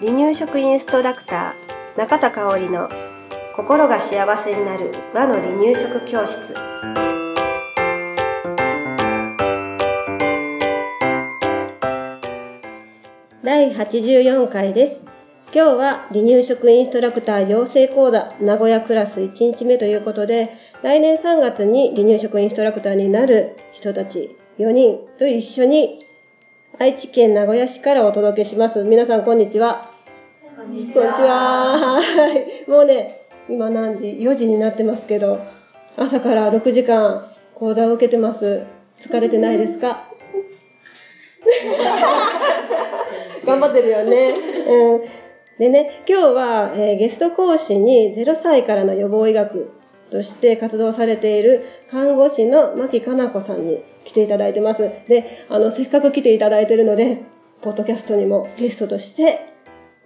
離乳食インストラクター中田香織の心が幸せになる和の離乳食教室。第84回です。今日は離乳食インストラクター養成講座名古屋クラス1日目ということで来年3月に離乳食インストラクターになる人たち4人と一緒に愛知県名古屋市からお届けします皆さんこんにちはこんにちは。はい。もうね、今何時 ?4 時になってますけど、朝から6時間講座を受けてます。疲れてないですか？頑張ってるよね。うん。でね、今日は、えーゲスト講師に0歳からの予防医学として活動されている看護師の牧かな子さんに来ていただいてます。で、あの、せっかく来ていただいてるので、ポッドキャストにもゲストとして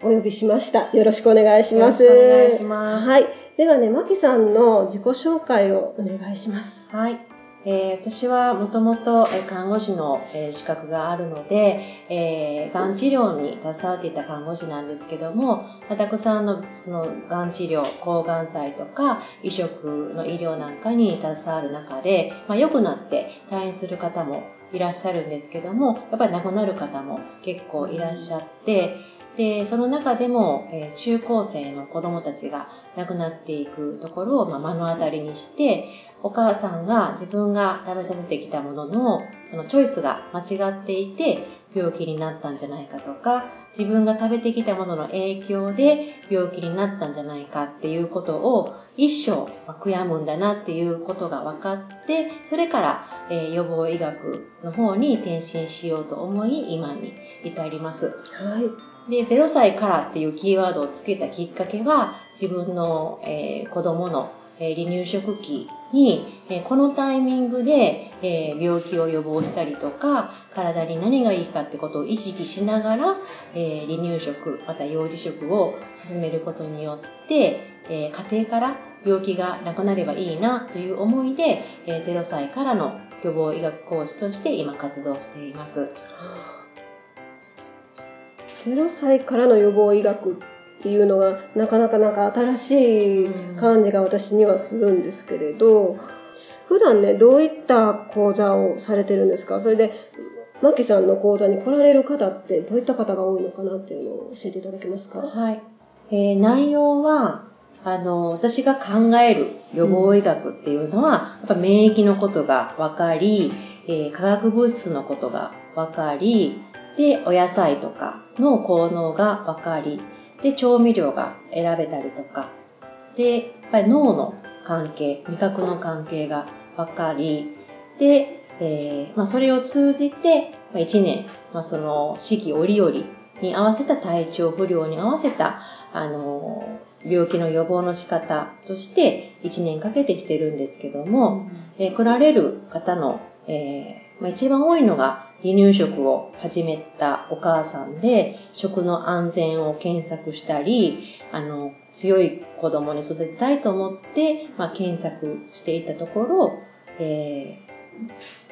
お呼びしました。よろしくお願いします。よろしくお願いしますはい。ではね、まきさんの自己紹介をお願いします。はい。えー私はもともと看護師の資格があるので、えーがん治療に携わっていた看護師なんですけども、たくさんのそのがん治療、抗がん剤とか移植の医療なんかに携わる中で、まあ、良くなって退院する方もいらっしゃるんですけども、やっぱり亡くなる方も結構いらっしゃって、で、その中でも、えー中高生の子供たちが亡くなっていくところを、まあ、目の当たりにして、お母さんが自分が食べさせてきたものの、そのチョイスが間違っていて、病気になったんじゃないかとか、自分が食べてきたものの影響で病気になったんじゃないかっていうことを一生悔やむんだなっていうことが分かって、それから、えー予防医学の方に転身しようと思い、今に至ります。はい。で、0歳からっていうキーワードをつけたきっかけは、自分の、えー子供の、えー離乳食期に、えーこのタイミングで、え病気を予防したりとか、体に何がいいかってことを意識しながら、え離乳食、また幼児食を進めることによって、え家庭から病気がなくなればいいなという思いで、え0歳からの予防医学講師として今活動しています。0歳からの予防医学っていうのがなかなかなんか新しい感じが私にはするんですけれど、普段ね、どういった講座をされてるんですか？それで、マキさんの講座に来られる方ってどういった方が多いのかなっていうのを教えていただけますか？はい。えー内容は、あの、私が考える予防医学っていうのは、やっぱ免疫のことが分かり、えー化学物質のことが分かり、で、お野菜とかの効能が分かり、で、調味料が選べたりとか、で、やっぱり脳の関係、味覚の関係が分かり、で、えーまあ、それを通じて、まあ、1年、まあ、その四季折々に合わせた体調不良に合わせた、あの、病気の予防の仕方として1年かけてしてるんですけども、えー来られる方の、えーまあ、一番多いのが離乳食を始めたお母さんで、食の安全を検索したり、あの、強い子供に育てたいと思って、まあ、検索していたところ、えー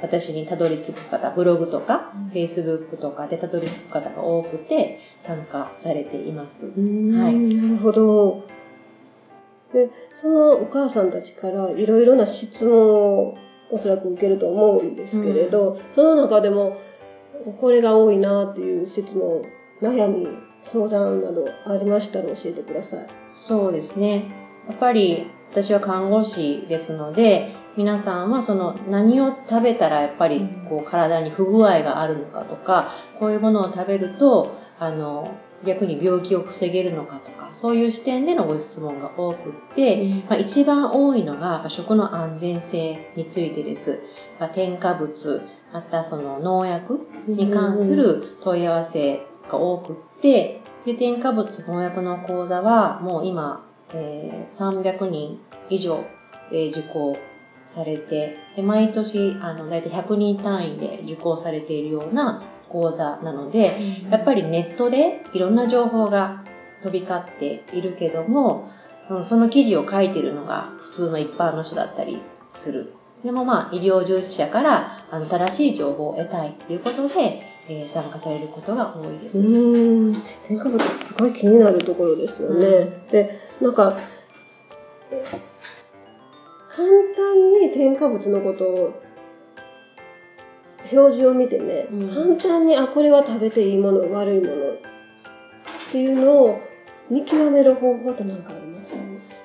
私にたどり着く方、ブログとか、フェイスブックとかでたどり着く方が多くて、参加されています。はいなるほど。で、そのお母さんたちからいろいろな質問をおそらく受けると思うんですけれど、その中でもこれが多いなっていう質問、悩み、相談などありましたら教えてください。そうですね。やっぱり私は看護師ですので、皆さんはその何を食べたらやっぱりこう体に不具合があるのかとか、こういうものを食べると、あの、逆に病気を防げるのかとか、そういう視点でのご質問が多くって、まあ、一番多いのがまあ食の安全性についてです。まあ添加物、またその農薬に関する問い合わせが多くって、で添加物農薬の講座はもう今、えー300人以上、えー受講されて、で毎年あの大体100人単位で受講されているような講座なので、やっぱりネットでいろんな情報が飛び交っているけども、うんその記事を書いてるのが普通の一般の人だったりする。でもまあ医療従事者からあの正しい情報を得たいということで、えー参加されることが多いです。うーん添加物すごい気になるところですよね。うんでなんか簡単に添加物のことを表示を見てね、うん。簡単にあこれは食べていいもの悪いものっていうのを見極める方法って何かあります？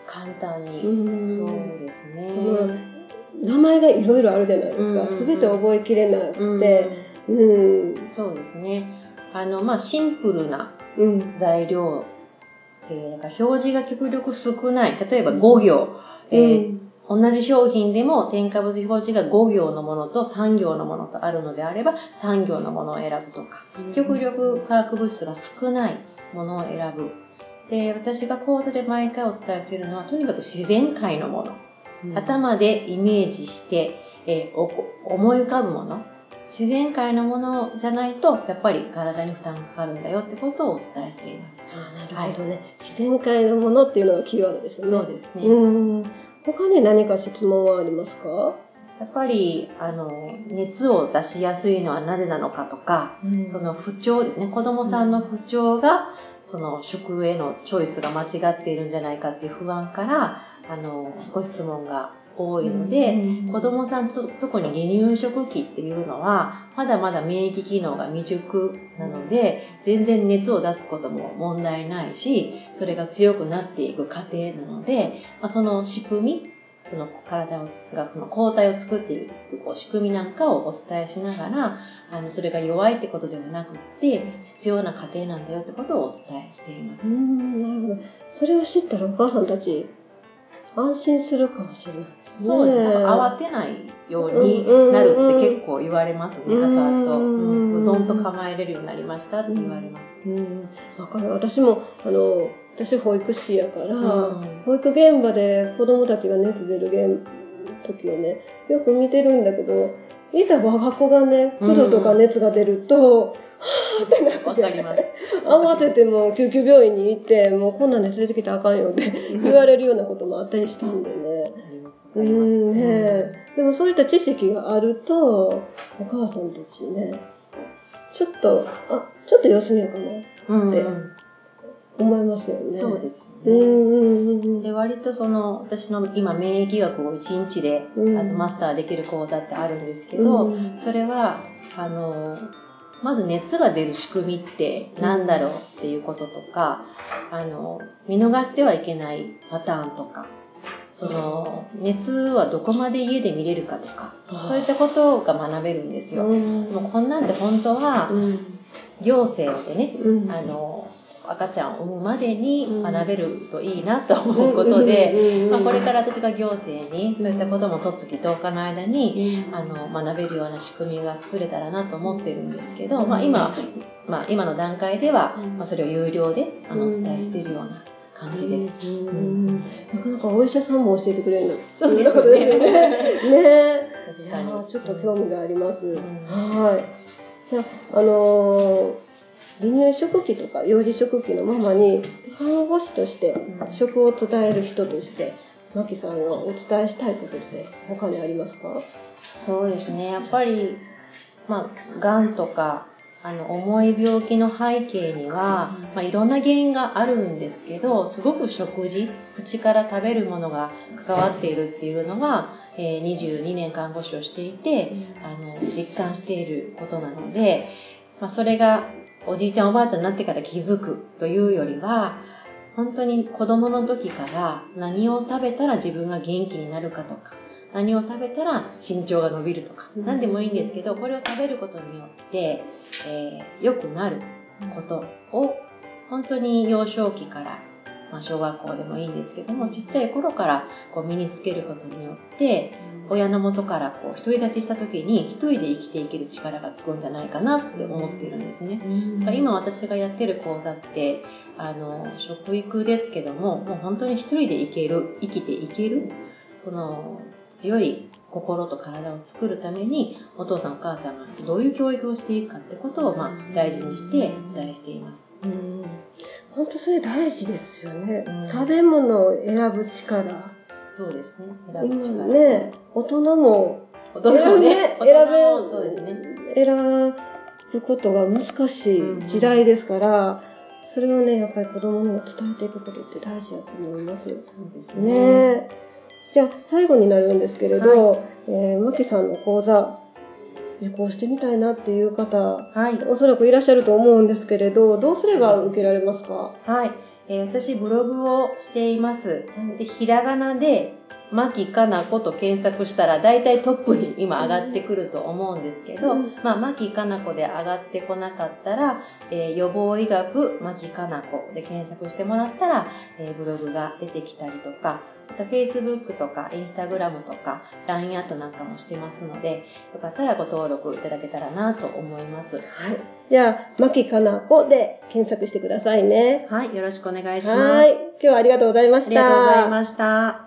簡単に。うん。そうですね。うん名前がいろいろあるじゃないですか、うん。うんうん全て覚えきれなくうん。て、うん。そうですね。あの、まあ、シンプルなうん。材料、えーなんか表示が極力少ない。例えば5行。えー同じ商品でも添加物表示が5行のものと3行のものとあるのであれば3行のものを選ぶとか、極力化学物質が少ないものを選ぶ。で、私が講座で毎回お伝えしているのは、とにかく自然界のもの。頭でイメージして、えーお思い浮かぶもの。自然界のものじゃないと、やっぱり体に負担がかかるんだよってことをお伝えしています。あなるほどね、自然界のものっていうのがキーワードですよね。そうですね。うん。他に何か質問はありますか？やっぱり、あの、熱を出しやすいのはなぜなのかとか、その不調ですね。子供さんの不調が、その食へのチョイスが間違っているんじゃないかっていう不安から、あの、ご質問が多いので、うん子供さんと特に離乳食期っていうのはまだまだ免疫機能が未熟なので全然熱を出すことも問題ないしそれが強くなっていく過程なので、まあ、その仕組みその体がその抗体を作っていくこう仕組みなんかをお伝えしながらあのそれが弱いってことではなくって必要な過程なんだよってことをお伝えしていますう。ん、なるほど。それを知ったらお母さんたち安心するかもしれない。そうですね。慌てないようになるって結構言われますね、うん後々。うん、うんどんと構えれるようになりましたって言われます。うん、わかる。私も、あの、私保育士やから、うん保育現場で子供たちが熱出る現時をね、よく見てるんだけど、いざ我が子がね、9度とか熱が出ると、はぁってなって。わかります。慌ててもう救急病院に行って、もうこんなんで連れてきたらあかんよって言われるようなこともあったりしたんでね。うんねでもそういった知識があると、お母さんたちね、ちょっと、あ、ちょっと様子見ようかな、うんで思いますよね。そうですよね。うんうんうんで割とその私の今免疫学を1日で、うんあのマスターできる講座ってあるんですけうど、ん。それはあのまず熱が出る仕組みって何だろうっていうこととか、あの見逃してはいけないパターンとかその熱はどこまで家で見れるかとかそういったことが学べるんですよ。うん。でもこんなんで本当はうん。行政でねうん。あの赤ちゃんを産むまでに学べるといいなと思うことで、まあ、これから私が行政にそういったこともとつき10日の間にあの学べるような仕組みが作れたらなと思ってるんですけど、まあ、今、まあ、今の段階では、まあ、それを有料であのお伝えしているような感じです。うん。なかなかお医者さんも教えてくれるの。そうですよね。ね。ねいやちょっと興味があります。ん。はい。じゃあ、あのー離乳食期とか幼児食期のママに看護師としてうん。食を伝える人として、マキさんがお伝えしたいことって他にありますか？そうですね。やっぱり、まあ、がんとかあの重い病気の背景には、まあ、いろんな原因があるんですけどすごく食事口から食べるものが関わっているっていうのが、えー22年看護師をしていてあの実感していることなので、まあ、それがおじいちゃんおばあちゃんになってから気づくというよりは本当に子供の時から何を食べたら自分が元気になるかとか何を食べたら身長が伸びるとかうん。何でもいいんですけどこれを食べることによって、えー良くなることを本当に幼少期から、まあ、小学校でもいいんですけどもちっちゃい頃からこう身につけることによって親の元からこう独り立ちした時に一人で生きていける力がつくんじゃないかなって思っているんですね。まあ今私がやってる講座ってあの食育ですけどももう本当に一人で生きる生きていけるその強い心と体を作るためにお父さんお母さんがどういう教育をしていくかってことを、まあ、大事にして伝えしています。うん本当それ大事ですよね、うん食べ物を選ぶ力そうですね。選ぶ今力。ね大人も大人もね、選べ大人もそうですね。選くことが難しい時代ですから、それをね、やっぱり子供にも伝えていくことって大事だと思います。そうですねね。えじゃあ最後になるんですけれど、えー、マキさんの講座受講してみたいなっていう方はい。おそらくいらっしゃると思うんですけれどどうすれば受けられますか、はい。えー私、ブログをしています。で、ひらがなで、まきかなこと検索したら、大体トップに今上がってくると思うんですけど、うんまあ、まきかなこで上がってこなかったら、えー予防医学まきかなこで検索してもらったら、えーブログが出てきたりとか、あと Facebook とか Instagram とか LINE アットなんかもしてますので、よかったらご登録いただけたらなと思います。はい。じゃあ、マキかなこで検索してくださいね。はい、よろしくお願いします。はい。今日はありがとうございました。ありがとうございました。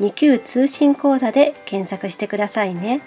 2級通信講座で検索してくださいね。